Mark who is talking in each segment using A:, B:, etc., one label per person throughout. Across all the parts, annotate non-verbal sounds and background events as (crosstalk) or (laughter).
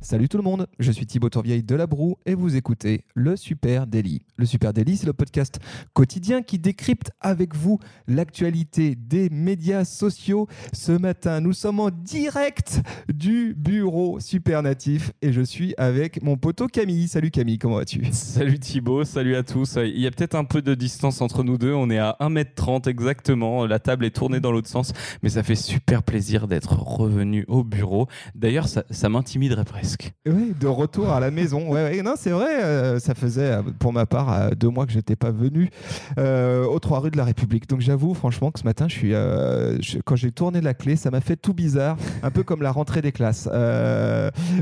A: Salut tout le monde, je suis Thibaut Tourvieille de La Broue et vous écoutez Le Super Daily. Le Super Daily, c'est le podcast quotidien qui décrypte avec vous l'actualité des médias sociaux. Ce matin, nous sommes en direct du bureau Super Natif et je suis avec mon poteau Camille. Salut Camille, comment vas-tu?
B: Salut Thibaut, salut à tous. Il y a peut-être un peu de distance entre nous deux, on est à 1m30 exactement, la table est tournée dans l'autre sens, mais ça fait super plaisir d'être revenu au bureau. D'ailleurs, ça, ça m'intimiderait presque.
A: Oui, de retour à la maison. Ouais, non, c'est vrai. Euh, ça faisait, euh, pour ma part, euh, deux mois que j'étais pas venu aux trois rues de la République. Donc j'avoue, franchement, que ce matin, je suis, quand j'ai tourné la clé, ça m'a fait tout bizarre, un peu comme la rentrée des classes.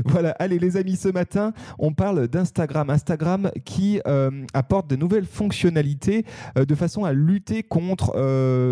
A: voilà. Allez, les amis, ce matin, on parle d'Instagram. Instagram qui apporte de nouvelles fonctionnalités de façon à lutter contre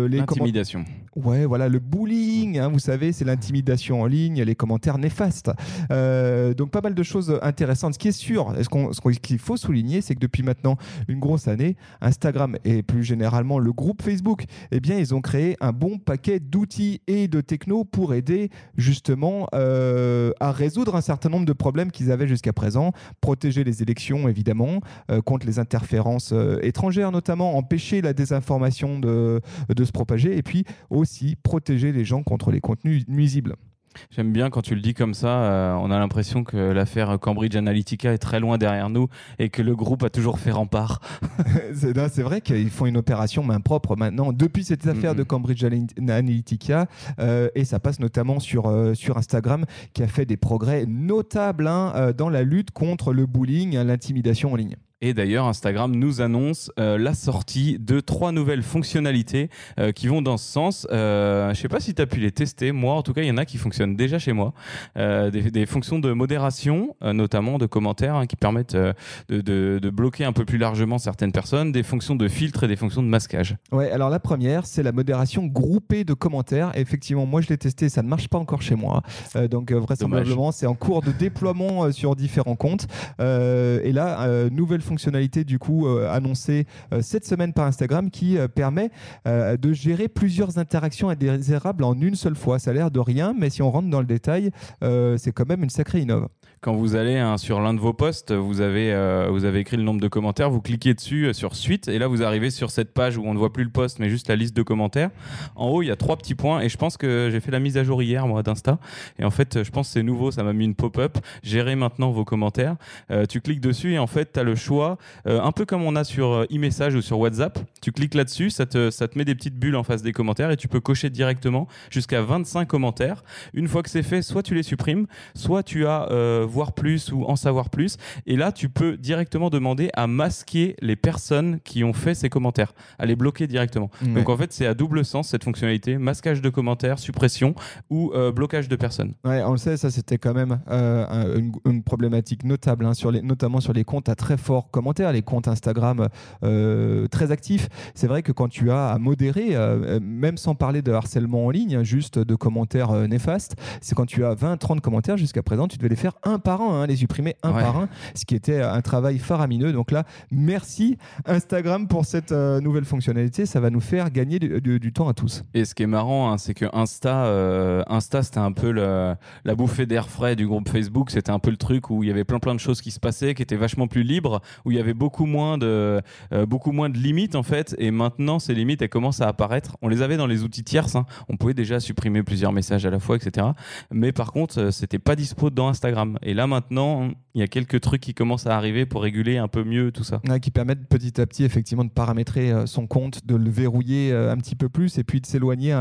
A: les
B: l'intimidation.
A: Ouais, voilà, le bullying. Hein, vous savez, c'est l'intimidation en ligne, les commentaires néfastes. Euh, donc pas mal de choses intéressantes. Ce qui est sûr, ce qu'il faut souligner, c'est que depuis maintenant une grosse année, Instagram et plus généralement le groupe Facebook, eh bien, ils ont créé un bon paquet d'outils et de techno pour aider justement euh, à résoudre un certain nombre de problèmes qu'ils avaient jusqu'à présent. Protéger les élections, évidemment, euh, contre les interférences étrangères, notamment empêcher la désinformation de se propager, et puis aussi protéger les gens contre les contenus nuisibles.
B: J'aime bien quand tu le dis comme ça, euh, on a l'impression que l'affaire Cambridge Analytica est très loin derrière nous et que le groupe a toujours fait rempart. (laughs) (laughs)
A: c'est vrai qu'ils font une opération main propre maintenant depuis cette affaire de Cambridge Analytica euh, et ça passe notamment sur, euh, sur Instagram qui a fait des progrès notables hein, dans la lutte contre le bullying, l'intimidation en ligne.
B: Et d'ailleurs, Instagram nous annonce euh, la sortie de trois nouvelles fonctionnalités euh, qui vont dans ce sens. Euh, je ne sais pas si tu as pu les tester. Moi, en tout cas, il y en a qui fonctionnent déjà chez moi. Des, fonctions de modération, notamment de commentaires, hein, qui permettent de, de, bloquer un peu plus largement certaines personnes. Des fonctions de filtre et des fonctions de masquage.
A: Ouais, alors la première, c'est la modération groupée de commentaires. effectivement, moi, je l'ai testé. Ça ne marche pas encore chez moi. donc, vraisemblablement, c'est en cours de déploiement sur différents comptes. et là, nouvelle fonctionnalité du coup euh, annoncée euh, cette semaine par Instagram qui euh, permet de gérer plusieurs interactions indésirables en une seule fois. Ça a l'air de rien, mais si on rentre dans le détail, c'est quand même une sacrée innove
B: quand vous allez hein, sur l'un de vos posts, vous avez, vous avez écrit le nombre de commentaires, vous cliquez dessus sur suite, et là vous arrivez sur cette page où on ne voit plus le post, mais juste la liste de commentaires. En haut, il y a trois petits points, et je pense que j'ai fait la mise à jour hier, moi, d'Insta. Et en fait, je pense que c'est nouveau, ça m'a mis une pop-up. Gérez maintenant vos commentaires. tu cliques dessus, et en fait, tu as le choix euh, un peu comme on a sur euh, e-message ou sur WhatsApp. Tu cliques là-dessus, ça te, ça te met des petites bulles en face des commentaires et tu peux cocher directement jusqu'à 25 commentaires. Une fois que c'est fait, soit tu les supprimes, soit tu as euh, voir plus ou en savoir plus. Et là, tu peux directement demander à masquer les personnes qui ont fait ces commentaires, à les bloquer directement. Donc en fait, c'est à double sens cette fonctionnalité masquage de commentaires, suppression ou blocage de personnes.
A: Ouais, on le sait, ça c'était quand même une, problématique notable, hein, sur les, notamment sur les comptes à très fort commentaires, les comptes Instagram euh, très actifs. C'est vrai que quand tu as à modérer, euh, même sans parler de harcèlement en ligne, juste de commentaires euh, néfastes, c'est quand tu as 20-30 commentaires jusqu'à présent, tu devais les faire un par un, hein, les supprimer un par un, ce qui était un travail faramineux. Donc là, merci Instagram pour cette nouvelle fonctionnalité. Ça va nous faire gagner du, temps à tous.
B: Et ce qui est marrant, hein, c'est que Insta, Insta c'était un peu la bouffée d'air frais du groupe Facebook. C'était un peu le truc où il y avait plein plein de choses qui se passaient, qui étaient vachement plus libres, où il y avait beaucoup moins de, euh, beaucoup moins de limites en fait. Et maintenant, ces limites, elles commencent à apparaître. On les avait dans les outils tierces. Hein. On pouvait déjà supprimer plusieurs messages à la fois, etc. Mais par contre, euh, c'était pas dispo dans Instagram. Et là maintenant, il y a quelques trucs qui commencent à arriver pour réguler un peu mieux tout ça.
A: qui permettent petit à petit effectivement de paramétrer euh, son compte, de le verrouiller un petit peu plus et puis de s'éloigner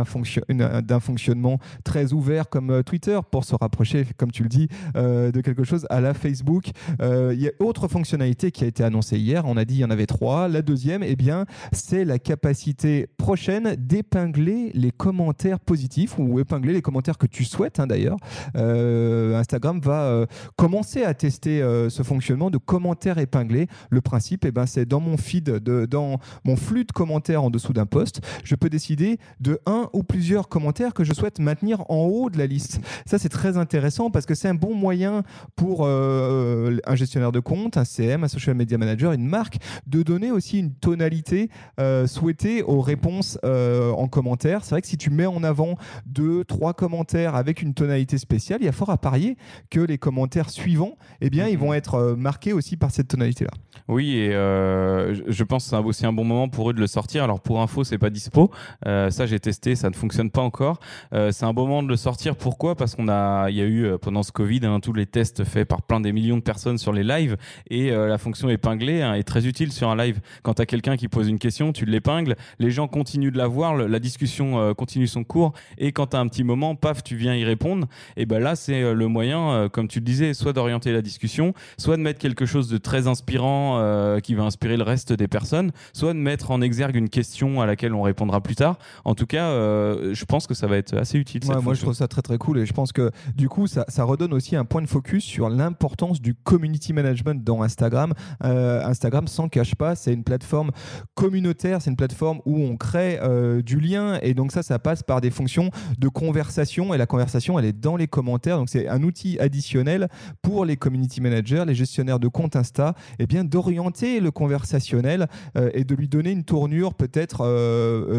A: d'un fonctionnement très ouvert comme Twitter pour se rapprocher, comme tu le dis, de quelque chose à la Facebook. Il y a autre fonctionnalité qui a été annoncé hier. On a dit il y en avait trois. La deuxième, eh bien, c'est la capacité prochaine d'épingler les commentaires positifs ou épingler les commentaires que tu souhaites hein, d'ailleurs. Euh, Instagram va euh, commencé à tester ce fonctionnement de commentaires épinglés. Le principe, eh ben, c'est dans mon feed, dans mon flux de commentaires en dessous d'un post, je peux décider de un ou plusieurs commentaires que je souhaite maintenir en haut de la liste. Ça, c'est très intéressant parce que c'est un bon moyen pour euh, un gestionnaire de compte, un CM, un social media manager, une marque, de donner aussi une tonalité euh, souhaitée aux réponses euh, en commentaire. C'est vrai que si tu mets en avant deux, trois commentaires avec une tonalité spéciale, il y a fort à parier que les commentaires suivants, eh bien, ils vont mhm. être marqués aussi par cette tonalité-là.
B: Oui, et je pense que c'est aussi un bon moment pour eux de le sortir. Alors pour info, c'est pas dispo. ça, j'ai testé, ça ne fonctionne pas encore. c'est un bon moment de le sortir. Pourquoi? Parce qu'on a, il y a eu pendant ce Covid hein, tous les tests faits par plein des millions de personnes sur les lives et euh, la fonction épinglée hein, est très utile sur un live. Quand tu as quelqu'un qui pose une question, tu l'épingles, les gens continuent de la voir, la discussion euh, continue son cours et quand tu as un petit moment, paf, tu viens y répondre. Et ben là, c'est euh, le moyen, comme tu le disais, soit d'orienter la discussion, soit de mettre quelque chose de très inspirant qui va inspirer le reste des personnes, soit de mettre en exergue une question à laquelle on répondra plus tard. En tout cas, je pense que ça va être assez utile.
A: moi, je trouve ça très très cool et je pense que du coup, ça, ça redonne aussi un point de focus sur l'importance du community management dans Instagram. Euh, Instagram s'en cache pas, c'est une plateforme communautaire, c'est une plateforme où on crée euh, du lien et donc ça, ça passe par des fonctions de conversation et la conversation, elle est dans les commentaires. Donc c'est un outil additionnel pour les community managers, les gestionnaires de compte Insta, eh bien d'orienter le conversationnel euh, et de lui donner une tournure peut-être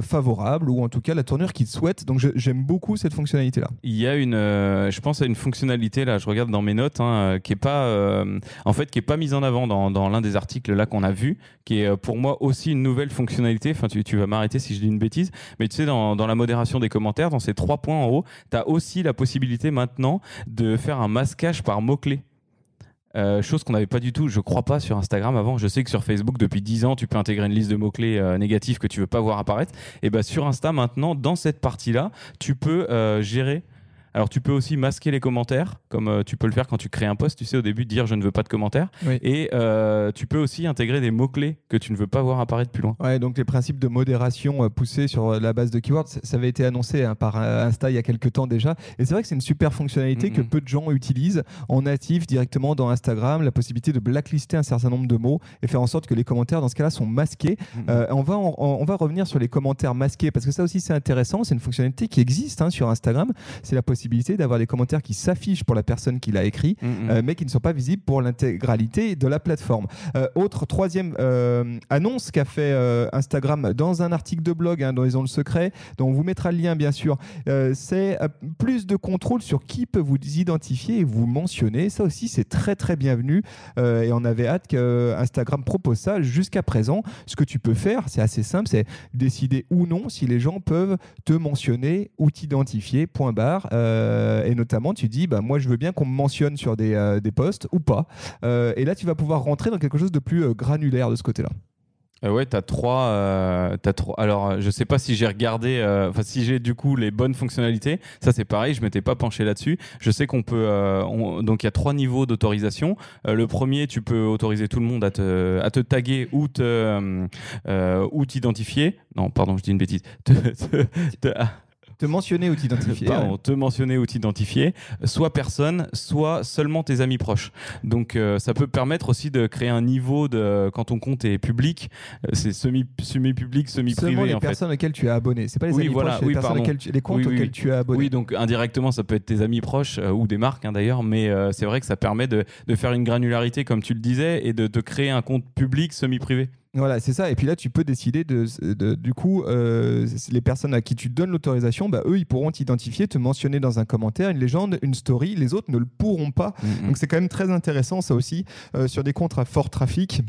A: favorable ou en tout cas la tournure qu'il souhaite. Donc j'aime beaucoup cette fonctionnalité là.
B: Il y a une, je pense à une fonctionnalité là, je regarde dans mes notes, hein, euh, qui est pas, euh, en fait, qui est pas mise en avant dans, l'un des articles là qu'on a vu, qui est euh, pour moi aussi une nouvelle fonctionnalité. Enfin, tu, tu vas m'arrêter si je dis une bêtise, mais tu sais, dans, dans la modération des commentaires, dans ces trois points en haut, tu as aussi la possibilité maintenant de faire un masquage par mots-clés. chose qu'on n'avait pas du tout, je crois pas, sur Instagram avant. Je sais que sur Facebook, depuis 10 ans, tu peux intégrer une liste de mots-clés négatifs que tu veux pas voir apparaître. Et bah, sur Insta, maintenant, dans cette partie-là, tu peux gérer alors tu peux aussi masquer les commentaires, comme euh, tu peux le faire quand tu crées un post, tu sais, au début, dire je ne veux pas de commentaires. Et euh, tu peux aussi intégrer des mots-clés que tu ne veux pas voir apparaître plus loin.
A: Ouais, donc les principes de modération euh, poussés sur la base de keywords, ça avait été annoncé hein, par Insta il y a quelques temps déjà. Et c'est vrai que c'est une super fonctionnalité que peu de gens utilisent en natif directement dans Instagram, la possibilité de blacklister un certain nombre de mots et faire en sorte que les commentaires dans ce cas-là sont masqués. on, va on va revenir sur les commentaires masqués parce que ça aussi c'est intéressant, c'est une fonctionnalité qui existe hein, sur Instagram. C'est la possibilité d'avoir des commentaires qui s'affichent pour la personne qui l'a écrit, mm, mm. Euh, mais qui ne sont pas visibles pour l'intégralité de la plateforme. Euh, autre troisième euh, annonce qu'a fait Instagram dans un article de blog hein, dont ils ont le secret, dont on vous mettra le lien bien sûr, c'est plus de contrôle sur qui peut vous identifier et vous mentionner. Ça aussi, c'est très très bienvenu et on avait hâte que Instagram propose ça. Jusqu'à présent, ce que tu peux faire, c'est assez simple, c'est décider ou non si les gens peuvent te mentionner ou t'identifier. Point barre. Euh, et notamment, tu dis, bah, moi, je veux bien qu'on me mentionne sur des, euh, des posts ou pas. Euh, et là, tu vas pouvoir rentrer dans quelque chose de plus granulaire de ce côté-là.
B: ouais, tu as trois, as trois. Alors, je sais pas si j'ai regardé, enfin, si j'ai du coup les bonnes fonctionnalités. Ça, c'est pareil, je m'étais pas penché là-dessus. Je sais qu'on peut. donc, il y a trois niveaux d'autorisation. le premier, tu peux autoriser tout le monde à te, à te taguer ou te, ou t'identifier. Non, pardon, je dis une bêtise. (laughs)
A: Te mentionner ou t'identifier.
B: Pardon, te mentionner ou t'identifier, soit personne, soit seulement tes amis proches. Donc euh, ça peut permettre aussi de créer un niveau de quand ton compte est public, euh, c'est semi semi public, semi privé.
A: Seulement les personnes auxquelles tu es abonné. C'est pas les amis proches, les, personnes auxquelles tu, les comptes auxquels tu es abonné.
B: Oui, donc indirectement ça peut être tes amis proches euh, ou des marques hein, d'ailleurs, mais c'est vrai que ça permet de, de faire une granularité comme tu le disais et de te créer un compte public semi privé.
A: Voilà, c'est ça. Et puis là, tu peux décider de, du coup, euh, les personnes à qui tu donnes l'autorisation, bah, eux, ils pourront t'identifier, te mentionner dans un commentaire, une légende, une story. Les autres ne le pourront pas. Mm-hmm. Donc c'est quand même très intéressant, ça aussi, euh, sur des comptes à fort trafic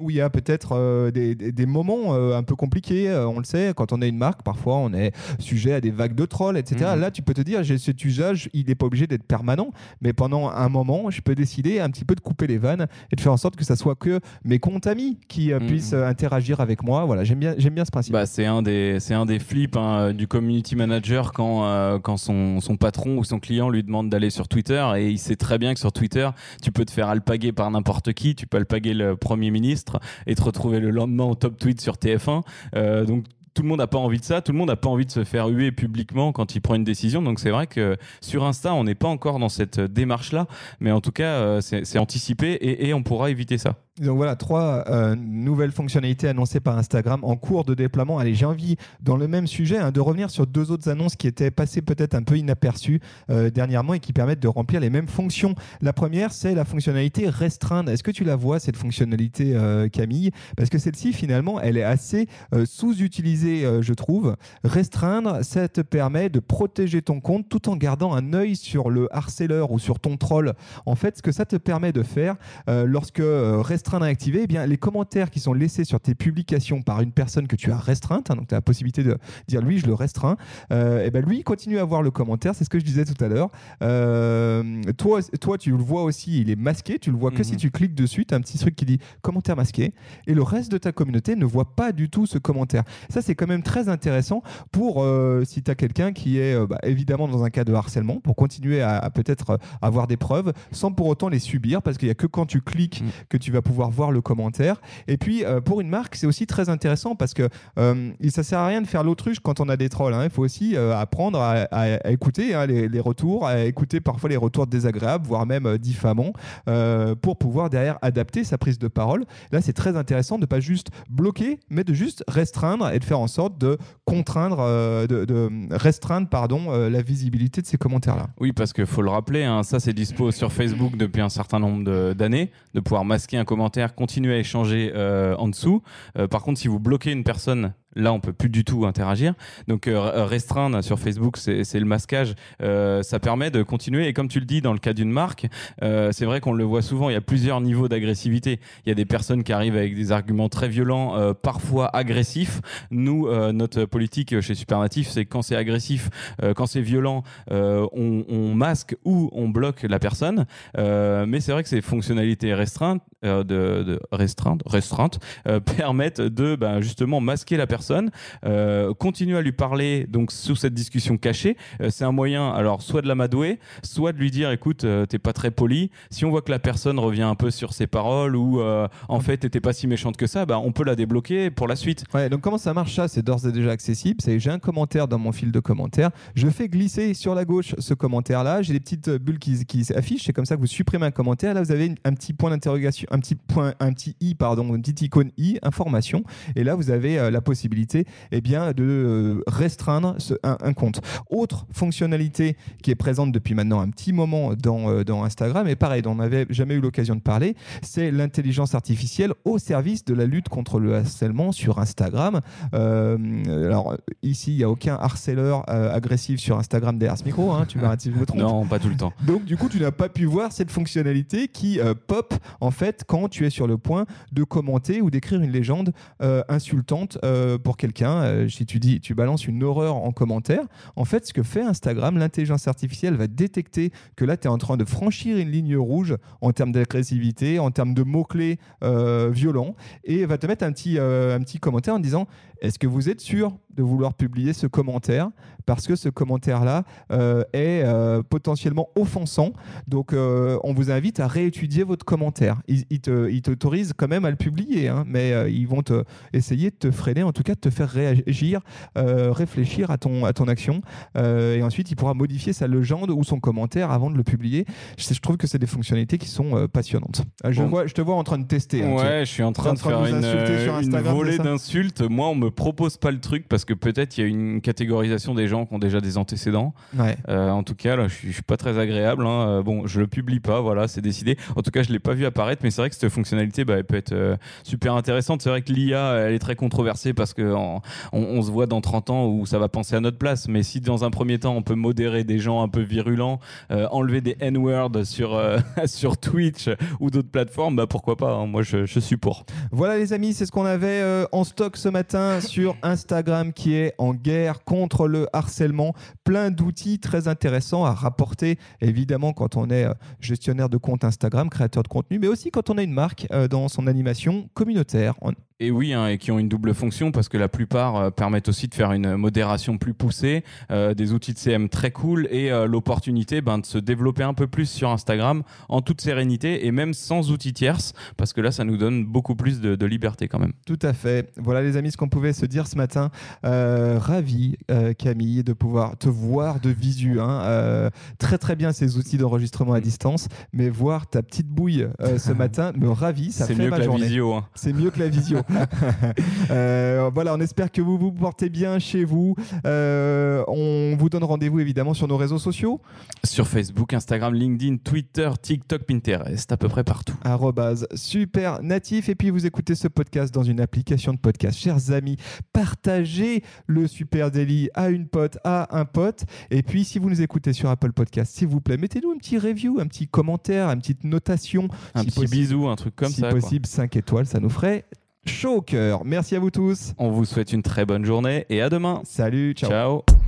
A: où il y a peut-être euh, des, des, moments euh, un peu compliqués. Euh, on le sait, quand on est une marque, parfois on est sujet à des vagues de trolls, etc. Mhm. Là, tu peux te dire, j'ai cet usage, il n'est pas obligé d'être permanent, mais pendant un moment, je peux décider un petit peu de couper les vannes et de faire en sorte que ça soit que mes comptes amis qui mhm. puissent interagir avec moi. Voilà, j'aime bien, j'aime bien ce principe.
B: Bah, c'est un des, c'est un des flips hein, du community manager quand, quand son, son patron ou son client lui demande d'aller sur Twitter et il sait très bien que sur Twitter, tu peux te faire alpaguer par n'importe qui, tu peux alpaguer le premier ministre et te retrouver le lendemain au top tweet sur TF1. Euh, donc tout le monde n'a pas envie de ça, tout le monde n'a pas envie de se faire huer publiquement quand il prend une décision. Donc c'est vrai que sur Insta, on n'est pas encore dans cette démarche-là, mais en tout cas, c'est anticipé et on pourra éviter ça.
A: Donc voilà, trois euh, nouvelles fonctionnalités annoncées par Instagram en cours de déploiement. Allez, j'ai envie, dans le même sujet, hein, de revenir sur deux autres annonces qui étaient passées peut-être un peu inaperçues euh, dernièrement et qui permettent de remplir les mêmes fonctions. La première, c'est la fonctionnalité restreindre. Est-ce que tu la vois, cette fonctionnalité, euh, Camille? Parce que celle-ci, finalement, elle est assez sous-utilisée, je trouve. Restreindre, ça te permet de protéger ton compte tout en gardant un œil sur le harceleur ou sur ton troll. En fait, ce que ça te permet de faire lorsque restreindre restreindre et activer, eh bien, les commentaires qui sont laissés sur tes publications par une personne que tu as restreinte, hein, donc tu as la possibilité de dire lui, je le restreins, euh, et eh ben lui, il continue à voir le commentaire, c'est ce que je disais tout à l'heure. Euh, toi, toi, tu le vois aussi, il est masqué, tu le vois que si mhm. tu cliques dessus, tu as un petit truc qui dit commentaire masqué, et le reste de ta communauté ne voit pas du tout ce commentaire. Ça, c'est quand même très intéressant pour euh, si tu as quelqu'un qui est bah, évidemment dans un cas de harcèlement, pour continuer à, peut-être avoir des preuves sans pour autant les subir, parce qu'il n'y a que quand tu cliques mm. que tu vas pouvoir voir le commentaire. Et puis, euh, pour une marque, c'est aussi très intéressant parce que euh, ça sert à rien de faire l'autruche quand on a des trolls. Hein. Il faut aussi euh, apprendre à, écouter hein, les, retours, à écouter parfois les retours désagréables, voire même diffamants, pour pouvoir derrière adapter sa prise de parole. Là, c'est très intéressant de pas juste bloquer, mais de juste restreindre et de faire en sorte de contraindre, de, restreindre pardon, la visibilité de ces commentaires-là.
B: Oui, parce qu'il faut le rappeler, hein, ça c'est dispo sur Facebook depuis un certain nombre d'années, de pouvoir masquer un commentaire continuez à échanger euh, en dessous. Euh, par contre, si vous bloquez une personne Là, on peut plus du tout interagir. Donc, euh, restreindre sur Facebook, c'est le masquage. Euh, ça permet de continuer. Et comme tu le dis, dans le cas d'une marque, euh, c'est vrai qu'on le voit souvent. Il y a plusieurs niveaux d'agressivité. Il y a des personnes qui arrivent avec des arguments très violents, parfois agressifs. Nous, notre politique chez Supernatif, c'est quand c'est agressif, quand c'est violent, on, masque ou on bloque la personne. mais c'est vrai que ces fonctionnalités restreintes, de restreintes, restreintes (laughs) permettent de ben, justement masquer la personne personne, euh, continue à lui parler donc sous cette discussion cachée. Euh, c'est un moyen, alors soit de l'amadouer, soit de lui dire écoute, euh, t'es pas très poli. Si on voit que la personne revient un peu sur ses paroles ou en fait t'étais pas si méchante que ça, bah, on peut la débloquer pour la suite.
A: Ouais, donc comment ça marche ça? C'est d'ores et déjà accessible. C'est j'ai un commentaire dans mon fil de commentaires, je fais glisser sur la gauche ce commentaire là, j'ai des petites bulles qui, qui s'affichent, c'est comme ça que vous supprimez un commentaire. Là vous avez un petit point d'interrogation, un petit point, un petit i pardon, une petite icône i information, et là vous avez la possibilité eh bien, de euh, restreindre un, compte. Autre fonctionnalité qui est présente depuis maintenant un petit moment dans, euh, dans Instagram, et pareil, dont on n'avait jamais eu l'occasion de parler, c'est l'intelligence artificielle au service de la lutte contre le harcèlement sur Instagram. Euh, alors ici, il n'y a aucun harceleur agressif sur Instagram derrière ce micro, hein, tu m'arrêtes si je me trompe.
B: Non, pas tout le temps.
A: Donc du coup, tu n'as pas pu voir cette fonctionnalité qui pop en fait quand tu es sur le point de commenter ou d'écrire une légende insultante pour quelqu'un, euh, si tu dis, tu balances une horreur en commentaire, en fait, ce que fait Instagram, l'intelligence artificielle va détecter que là, tu es en train de franchir une ligne rouge en termes d'agressivité, en termes de mots-clés euh, violents, et va te mettre un petit, euh, un petit commentaire en disant est-ce que vous êtes sûr de vouloir publier ce commentaire? Parce que ce commentaire-là est potentiellement offensant. Donc, on vous invite à réétudier votre commentaire. Ils, ils t'autorisent quand même à le publier, hein, mais ils vont essayer de te freiner, en tout cas de te faire réagir, réfléchir à ton, à ton action. et ensuite, il pourra modifier sa légende ou son commentaire avant de le publier. Je, trouve que c'est des fonctionnalités qui sont passionnantes. Je, vois, je te vois en train de tester.
B: Hein, ouais, je suis en train, de, faire une, une volée d'insultes. Moi, on me propose pas le truc parce que peut-être il y a une catégorisation des gens qui ont déjà des antécédents. Euh, en tout cas, là, je suis, suis pas très agréable. Hein. Euh, bon, je le publie pas, voilà, c'est décidé. En tout cas, je l'ai pas vu apparaître, mais c'est vrai que cette fonctionnalité, bah, elle peut être euh, super intéressante. C'est vrai que l'IA, elle est très controversée parce que on, se voit dans 30 ans où ça va penser à notre place. Mais si dans un premier temps, on peut modérer des gens un peu virulents, enlever des N-words sur, (laughs) sur Twitch ou d'autres plateformes, bah, pourquoi pas hein. Moi, je, je suis pour.
A: Voilà, les amis, c'est ce qu'on avait en stock ce matin (laughs) sur Instagram qui est en guerre contre le harcèlement. Plein d'outils très intéressants à rapporter, évidemment, quand on est euh, gestionnaire de compte Instagram, créateur de contenu, mais aussi quand on a une marque euh, dans son animation communautaire.
B: Et oui, hein, et qui ont une double fonction parce que la plupart euh, permettent aussi de faire une modération plus poussée, euh, des outils de CM très cool et euh, l'opportunité ben, de se développer un peu plus sur Instagram en toute sérénité et même sans outils tierces parce que là, ça nous donne beaucoup plus de, de liberté quand même.
A: Tout à fait. Voilà les amis ce qu'on pouvait se dire ce matin. Ravi Camille de pouvoir te voir de visu. Hein. Très très bien ces outils d'enregistrement à distance, mais voir ta petite bouille ce (laughs) matin me ravit. Ça
B: C'est
A: fait
B: mieux
A: ma
B: que la visio. hein.
A: C'est mieux que la visio. (laughs) (laughs) Euh, voilà, on espère que vous vous portez bien chez vous. Euh, on vous donne rendez-vous évidemment sur nos réseaux sociaux.
B: Sur Facebook, Instagram, LinkedIn, Twitter, TikTok, Pinterest, à peu près partout.
A: arrobase super natif et puis vous écoutez ce podcast dans une application de podcast chers amis partagez le super daily à une pote à un pote et puis si vous nous écoutez sur Apple Podcast s'il vous plaît mettez-nous un petit review un petit commentaire une petite notation
B: Un
A: si
B: petit
A: possible,
B: bisou, un truc comme
A: si
B: ça. quoi.
A: possible 5 étoiles ça nous ferait chaud au cœur merci à vous tous
B: On vous souhaite une très bonne journée et à demain.
A: salut ciao.
B: Ciao.